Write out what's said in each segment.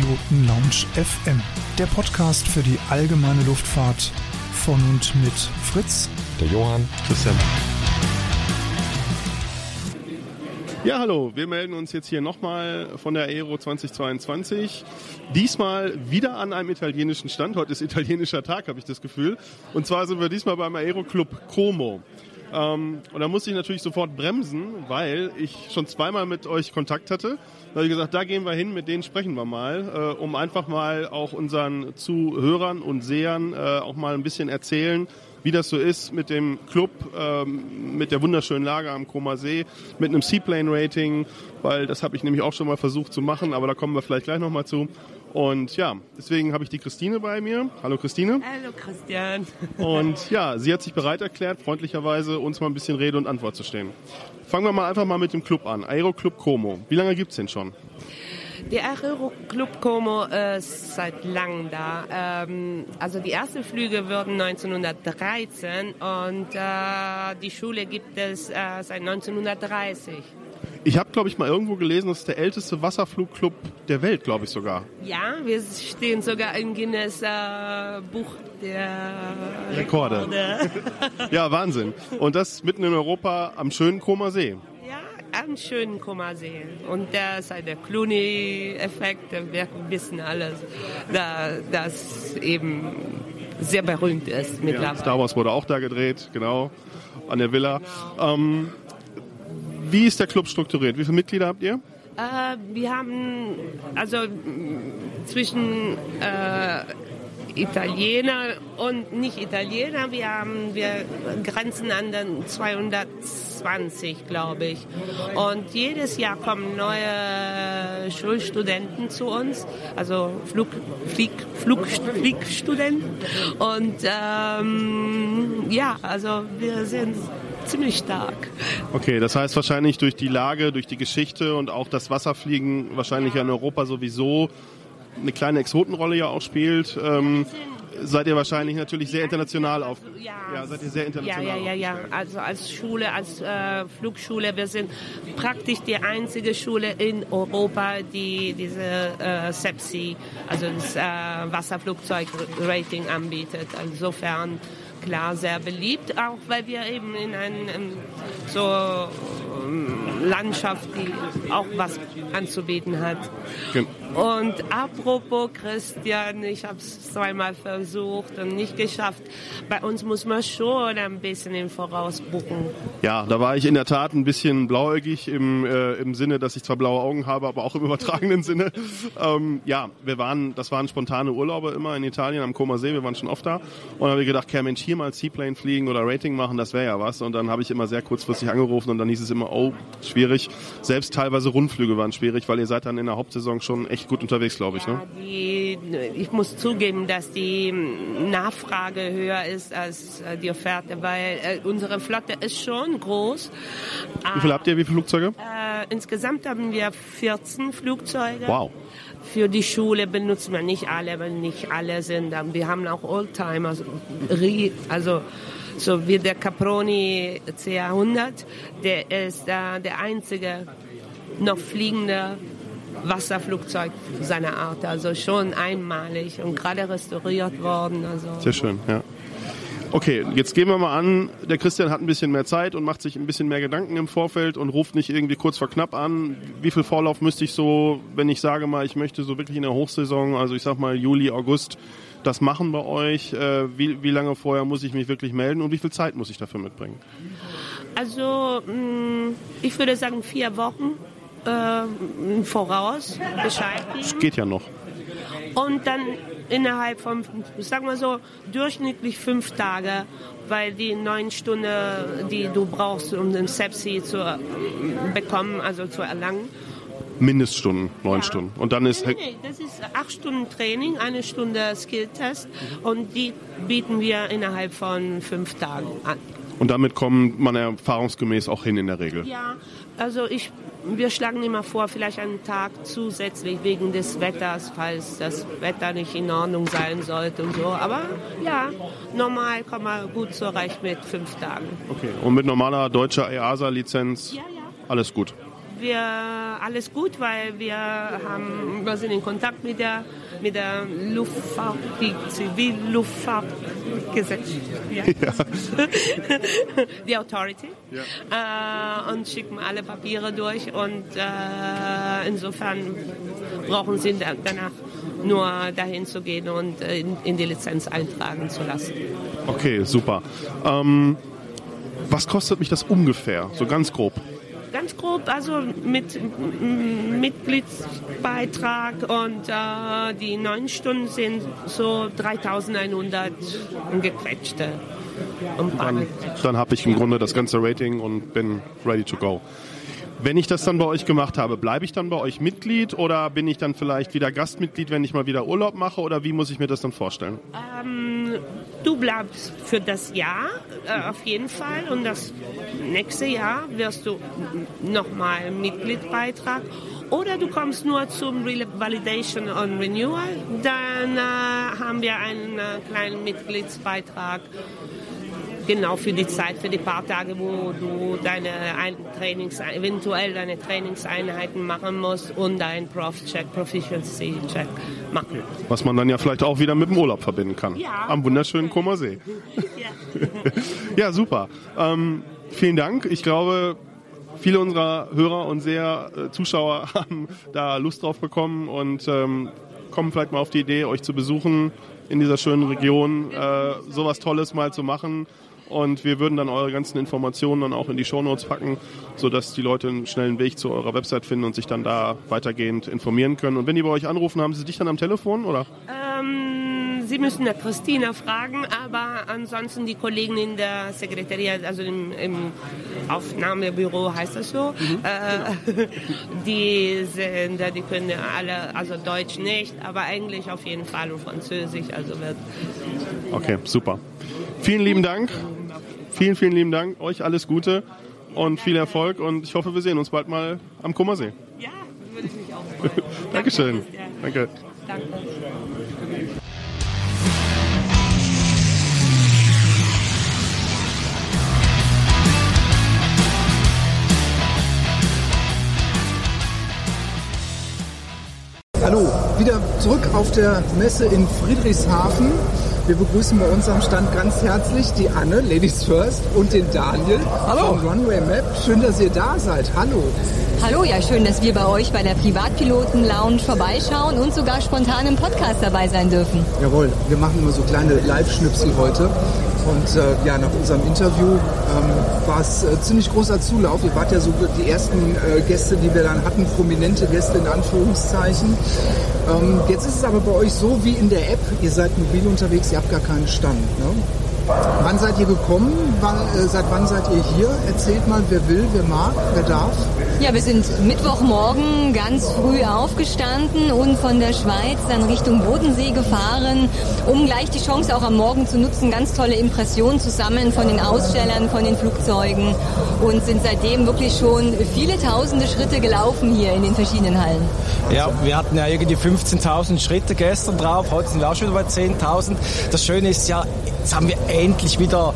Piloten Lounge FM, der Podcast für die allgemeine Luftfahrt von und mit Fritz, der Johann, Christian. Ja, hallo, wir melden uns jetzt hier nochmal von der Aero 2022. Diesmal wieder an einem italienischen Stand. Heute ist italienischer Tag, habe ich das Gefühl. Und zwar sind wir diesmal beim Aero Club Como. Ähm, und da musste ich natürlich sofort bremsen, weil ich schon zweimal mit euch Kontakt hatte. Da habe ich gesagt, da gehen wir hin, mit denen sprechen wir mal, äh, um einfach mal auch unseren Zuhörern und Sehern äh, auch mal ein bisschen erzählen, wie das so ist mit dem Club, ähm, mit der wunderschönen Lage am Koma See, mit einem Seaplane-Rating, weil das habe ich nämlich auch schon mal versucht zu machen, aber da kommen wir vielleicht gleich nochmal zu. Und ja, deswegen habe ich die Christine bei mir. Hallo Christine. Hallo Christian. Und ja, sie hat sich bereit erklärt, freundlicherweise uns mal ein bisschen Rede und Antwort zu stehen. Fangen wir mal einfach mal mit dem Club an. Aero Club Como. Wie lange gibt es denn schon? Der Aero Club Como ist seit langem da. Ähm, also die ersten Flüge wurden 1913 und äh, die Schule gibt es äh, seit 1930. Ich habe, glaube ich, mal irgendwo gelesen, das ist der älteste Wasserflugclub der Welt, glaube ich sogar. Ja, wir stehen sogar im Guinness äh, Buch der Rekorde. Rekorde. ja, Wahnsinn. Und das mitten in Europa am schönen Koma See. Am schönen Koma See. Und da ist halt der Clooney-Effekt. Wir wissen alles, da, das eben sehr berühmt ist mittlerweile. Ja, Star Wars wurde auch da gedreht, genau, an der Villa. Genau. Ähm, wie ist der Club strukturiert? Wie viele Mitglieder habt ihr? Äh, wir haben also zwischen äh, Italiener und nicht Italiener, wir haben wir grenzen an den 220, glaube ich. Und jedes Jahr kommen neue Schulstudenten zu uns, also Flug, Flieg, Flug, Fliegstudenten. Und ähm, ja, also wir sind ziemlich stark. Okay, das heißt wahrscheinlich durch die Lage, durch die Geschichte und auch das Wasserfliegen wahrscheinlich ja. in Europa sowieso eine kleine Exotenrolle ja auch spielt. Ähm, seid ihr wahrscheinlich natürlich sehr international auf. Ja, ja seid ihr sehr international. Ja, ja, ja, ja. Also als Schule, als äh, Flugschule, wir sind praktisch die einzige Schule in Europa, die diese äh, SEPSI, also das äh, Wasserflugzeug-Rating anbietet. Insofern klar sehr beliebt, auch weil wir eben in einem so ähm, Landschaft, die auch was anzubieten hat. Und apropos Christian, ich habe es zweimal versucht und nicht geschafft. Bei uns muss man schon ein bisschen im Voraus buchen. Ja, da war ich in der Tat ein bisschen blauäugig im, äh, im Sinne, dass ich zwar blaue Augen habe, aber auch im übertragenen Sinne. Ähm, ja, wir waren, das waren spontane Urlaube immer in Italien am Koma See, wir waren schon oft da. Und dann habe ich gedacht, okay, Mensch, hier mal Seaplane fliegen oder Rating machen, das wäre ja was. Und dann habe ich immer sehr kurzfristig angerufen und dann hieß es immer, oh, schwierig. Selbst teilweise Rundflüge waren schwierig, weil ihr seid dann in der Hauptsaison schon echt gut unterwegs, glaube ich. Ne? Ja, die, ich muss zugeben, dass die Nachfrage höher ist als äh, die Offerte, weil äh, unsere Flotte ist schon groß. Wie viele habt ihr, wie viele Flugzeuge? Äh, insgesamt haben wir 14 Flugzeuge. Wow. Für die Schule benutzen wir nicht alle, weil nicht alle sind. Wir haben auch Oldtimer, also, also so wie der Caproni CA100, der ist äh, der einzige noch fliegende Wasserflugzeug seiner Art. Also schon einmalig und gerade restauriert worden. Also. Sehr schön, ja. Okay, jetzt gehen wir mal an, der Christian hat ein bisschen mehr Zeit und macht sich ein bisschen mehr Gedanken im Vorfeld und ruft nicht irgendwie kurz vor knapp an. Wie viel Vorlauf müsste ich so, wenn ich sage mal, ich möchte so wirklich in der Hochsaison, also ich sag mal Juli, August, das machen bei euch? Äh, wie, wie lange vorher muss ich mich wirklich melden und wie viel Zeit muss ich dafür mitbringen? Also mm, ich würde sagen vier Wochen äh, voraus Bescheid geben. Das geht ja noch. Und dann innerhalb von, sagen wir so, durchschnittlich fünf Tage, weil die neun Stunden, die du brauchst, um den Sepsi zu äh, bekommen, also zu erlangen, Mindeststunden, neun ja. Stunden. Und dann ist. Nee, nee, das ist acht Stunden Training, eine Stunde Skilltest und die bieten wir innerhalb von fünf Tagen an. Und damit kommt man erfahrungsgemäß auch hin in der Regel. Ja, also ich, wir schlagen immer vor, vielleicht einen Tag zusätzlich wegen des Wetters, falls das Wetter nicht in Ordnung sein sollte und so. Aber ja, normal kommt man gut zurecht mit fünf Tagen. Okay, und mit normaler deutscher EASA-Lizenz ja, ja. alles gut? wir alles gut, weil wir haben, wir sind in Kontakt mit der mit der Luftfahrt, die Zivilluftfahrtgesetz, ja. ja. die Authority ja. äh, und schicken alle Papiere durch und äh, insofern brauchen sie danach nur dahin zu gehen und äh, in, in die Lizenz eintragen zu lassen. Okay, super. Ähm, was kostet mich das ungefähr, so ganz grob? Ganz grob, also mit Mitgliedsbeitrag und äh, die neun Stunden sind so 3100 gequetschte. Dann, dann habe ich im Grunde das ganze Rating und bin ready to go. Wenn ich das dann bei euch gemacht habe, bleibe ich dann bei euch Mitglied oder bin ich dann vielleicht wieder Gastmitglied, wenn ich mal wieder Urlaub mache oder wie muss ich mir das dann vorstellen? Ähm, du bleibst für das Jahr äh, auf jeden Fall und das nächste Jahr wirst du nochmal Mitgliedbeitrag oder du kommst nur zum Validation und Renewal, dann äh, haben wir einen äh, kleinen Mitgliedsbeitrag genau für die Zeit, für die paar Tage, wo du deine Trainings, eventuell deine Trainingseinheiten machen musst und deinen Prof-Check, Proficiency-Check machen. Was man dann ja vielleicht auch wieder mit dem Urlaub verbinden kann. Ja. Am wunderschönen Koma See. Ja, ja super. Ähm, vielen Dank. Ich glaube, viele unserer Hörer und sehr äh, Zuschauer haben da Lust drauf bekommen und ähm, kommen vielleicht mal auf die Idee, euch zu besuchen in dieser schönen Region, äh, sowas Tolles mal zu machen. Und wir würden dann eure ganzen Informationen dann auch in die Shownotes packen, sodass die Leute einen schnellen Weg zu eurer Website finden und sich dann da weitergehend informieren können. Und wenn die bei euch anrufen, haben sie dich dann am Telefon, oder? Ähm, sie müssen der Christina fragen, aber ansonsten die Kollegen in der Sekretariat, also im, im Aufnahmebüro heißt das so, mhm. äh, die sind, die können alle, also Deutsch nicht, aber Englisch auf jeden Fall und Französisch, also wird. Okay, super. Vielen lieben Dank. Vielen, vielen lieben Dank. Euch alles Gute und viel Erfolg und ich hoffe, wir sehen uns bald mal am Kummersee. Ja, würde ich mich auch freuen. Dankeschön. Danke. Danke. Hallo, wieder zurück auf der Messe in Friedrichshafen. Wir begrüßen bei uns am Stand ganz herzlich die Anne, Ladies First, und den Daniel Hallo. von Runway Map. Schön, dass ihr da seid. Hallo. Hallo, ja schön, dass wir bei euch bei der Privatpiloten Lounge vorbeischauen und sogar spontan im Podcast dabei sein dürfen. Jawohl, wir machen immer so kleine Live-Schnipsel heute. Und äh, ja, nach unserem Interview ähm, war es äh, ziemlich großer Zulauf. Ihr wart ja so die ersten äh, Gäste, die wir dann hatten, prominente Gäste in Anführungszeichen. Ähm, jetzt ist es aber bei euch so wie in der App, ihr seid mobil unterwegs, ihr habt gar keinen Stand. Ne? Wann seid ihr gekommen? Wann, äh, seit wann seid ihr hier? Erzählt mal, wer will, wer mag, wer darf. Ja, wir sind Mittwochmorgen ganz früh aufgestanden und von der Schweiz dann Richtung Bodensee gefahren, um gleich die Chance auch am Morgen zu nutzen, ganz tolle Impressionen zu sammeln von den Ausstellern, von den Flugzeugen und sind seitdem wirklich schon viele tausende Schritte gelaufen hier in den verschiedenen Hallen. Ja, wir hatten ja irgendwie 15.000 Schritte gestern drauf, heute sind wir auch schon über 10.000. Das Schöne ist ja, jetzt haben wir endlich wieder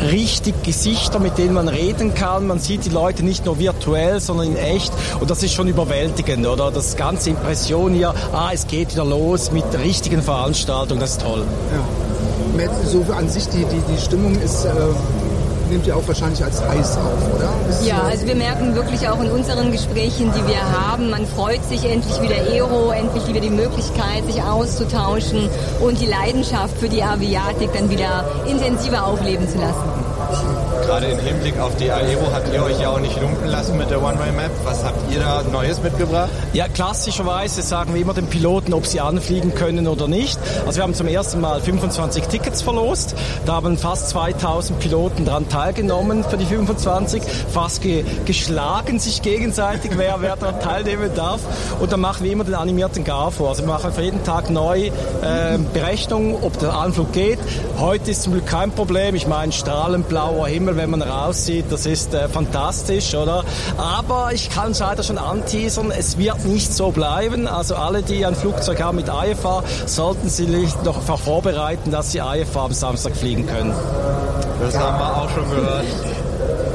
richtig Gesichter, mit denen man reden kann. Man sieht die Leute nicht nur virtuell, sondern in echt. Und das ist schon überwältigend, oder? Das ganze Impression hier, ah, es geht wieder los mit richtigen Veranstaltung, das ist toll. Ja. So an sich, die, die, die Stimmung ist äh, nehmt ihr auch wahrscheinlich als heiß auf, oder? Ja, also wir merken wirklich auch in unseren Gesprächen, die wir haben, man freut sich endlich wieder Aero, endlich wieder die Möglichkeit, sich auszutauschen und die Leidenschaft für die Aviatik dann wieder intensiver aufleben zu lassen. Gerade im Hinblick auf die Aero habt ihr euch ja auch nicht lumpen lassen mit der One-Way-Map. Was habt ihr da Neues mitgebracht? Ja, klassischerweise sagen wir immer den Piloten, ob sie anfliegen können oder nicht. Also wir haben zum ersten Mal 25 Tickets verlost. Da haben fast 2000 Piloten daran teilgenommen für die 25. Fast ge geschlagen sich gegenseitig, wer, wer daran teilnehmen darf. Und dann machen wir immer den animierten Gar vor. Also wir machen für jeden Tag neu äh, Berechnung, ob der Anflug geht. Heute ist zum Glück kein Problem. Ich meine, strahlenblauer Himmel wenn man raussieht, das ist äh, fantastisch, oder? Aber ich kann es leider schon anteasern, es wird nicht so bleiben. Also alle, die ein Flugzeug haben mit IFA, sollten sich noch vorbereiten, dass sie IFA am Samstag fliegen können. Das haben wir auch schon gehört.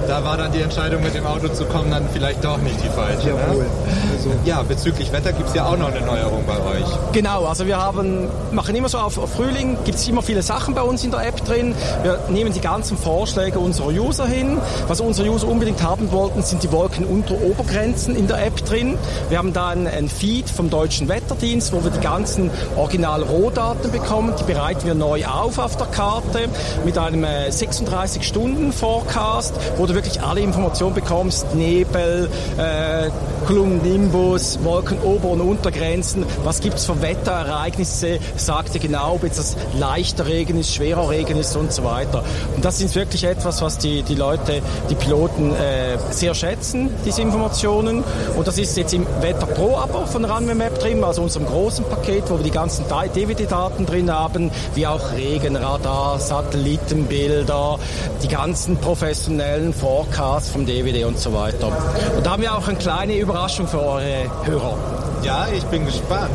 Da war dann die Entscheidung mit dem Auto zu kommen dann vielleicht doch nicht die falsche. Jawohl. Ne? Also. Ja, bezüglich Wetter gibt es ja auch noch eine Neuerung bei euch. Genau, also wir haben, machen immer so auf, auf Frühling, gibt es immer viele Sachen bei uns in der App drin. Wir nehmen die ganzen Vorschläge unserer User hin. Was unsere User unbedingt haben wollten, sind die Wolken unter Obergrenzen in der App drin. Wir haben da ein, ein Feed vom Deutschen Wetterdienst, wo wir die ganzen Original-Rohdaten bekommen. Die bereiten wir neu auf auf der Karte mit einem 36-Stunden-Forecast, äh, wo du wirklich alle Informationen bekommst. Nebel, äh, Kolumnimbus, Wolken Ober- und Untergrenzen. Was gibt es für Wetterereignisse? Sagt dir genau, ob jetzt das leichter Regen ist, schwerer Regen ist und so weiter. Und das ist wirklich etwas, was die, die Leute, die Piloten äh, sehr schätzen, diese Informationen. Und das ist jetzt im Wetter Pro Abo von Runway Map drin, also unserem großen Paket, wo wir die ganzen DVD-Daten drin haben, wie auch Regenradar, Satellitenbilder, die ganzen professionellen Forecasts vom DVD und so weiter. Und da haben wir auch eine kleine Überraschung für eure Hörer. Ja, ich bin gespannt.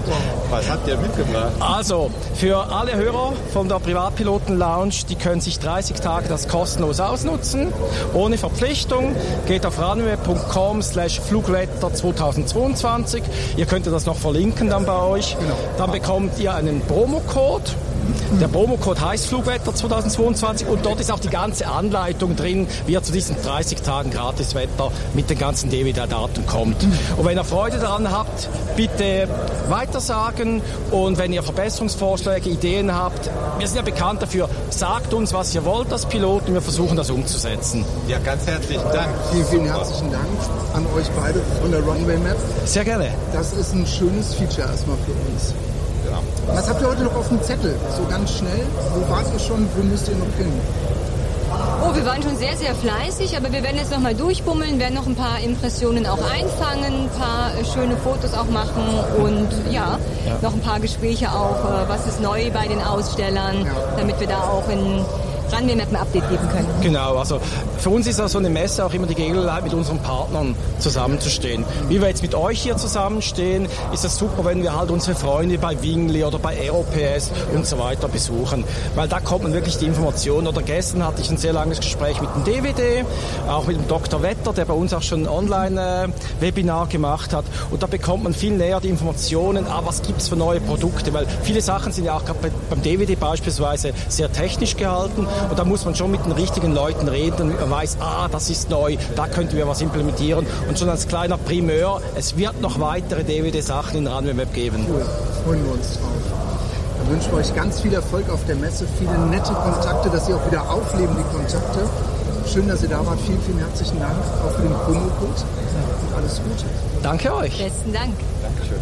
Was habt ihr mitgebracht? Also, für alle Hörer von der Privatpiloten Lounge, die können sich 30 Tage das kostenlos ausnutzen, ohne Verpflichtung. Geht auf runway.com slash Flugwetter 2022. Ihr könnt das noch verlinken dann bei euch. Genau. Dann bekommt ihr einen Promocode der Promocode heißt Flugwetter 2022 und dort ist auch die ganze Anleitung drin, wie er zu diesen 30 Tagen Gratiswetter mit den ganzen DVD-Daten kommt. Und wenn ihr Freude daran habt, bitte weitersagen und wenn ihr Verbesserungsvorschläge, Ideen habt, wir sind ja bekannt dafür, sagt uns, was ihr wollt als Pilot und wir versuchen das umzusetzen. Ja, ganz herzlichen Dank. Vielen, vielen herzlichen Dank an euch beide von der Runway Map. Sehr gerne. Das ist ein schönes Feature erstmal für uns. Was habt ihr heute noch auf dem Zettel? So ganz schnell. Wo wart ihr schon? Wo müsst ihr noch hin? Oh, wir waren schon sehr, sehr fleißig, aber wir werden jetzt nochmal durchbummeln, werden noch ein paar Impressionen auch einfangen, ein paar äh, schöne Fotos auch machen und ja, ja. noch ein paar Gespräche auch, äh, was ist neu bei den Ausstellern, ja. damit wir da auch in Runway-Map ein Update geben können. Genau, also für uns ist so eine Messe auch immer die Gelegenheit, mit unseren Partnern zusammenzustehen. Wie wir jetzt mit euch hier zusammenstehen, ist es super, wenn wir halt unsere Freunde bei Wingli oder bei Aerops und so weiter besuchen, weil da kommt man wirklich die Informationen. Oder gestern hatte ich ein sehr langes Gespräch mit dem DVD, auch mit dem Dr. Wetter, der bei uns auch schon ein Online-Webinar gemacht hat. Und da bekommt man viel näher die Informationen, ah, was gibt es für neue Produkte, weil viele Sachen sind ja auch gerade beim DVD beispielsweise sehr technisch gehalten und da muss man schon mit den richtigen Leuten reden, damit man weiß, ah, das ist neu, da könnten wir was implementieren. Und schon als kleiner Primeur, es wird noch weitere DVD-Sachen in Runway Web geben. Cool, freuen wir uns drauf. Dann wünschen wir euch ganz viel Erfolg auf der Messe, viele nette Kontakte, dass ihr auch wieder aufleben, die Kontakte. Schön, dass ihr da wart. Vielen, vielen herzlichen Dank auch für den Promo-Code und alles Gute. Danke euch. Besten Dank. Dankeschön.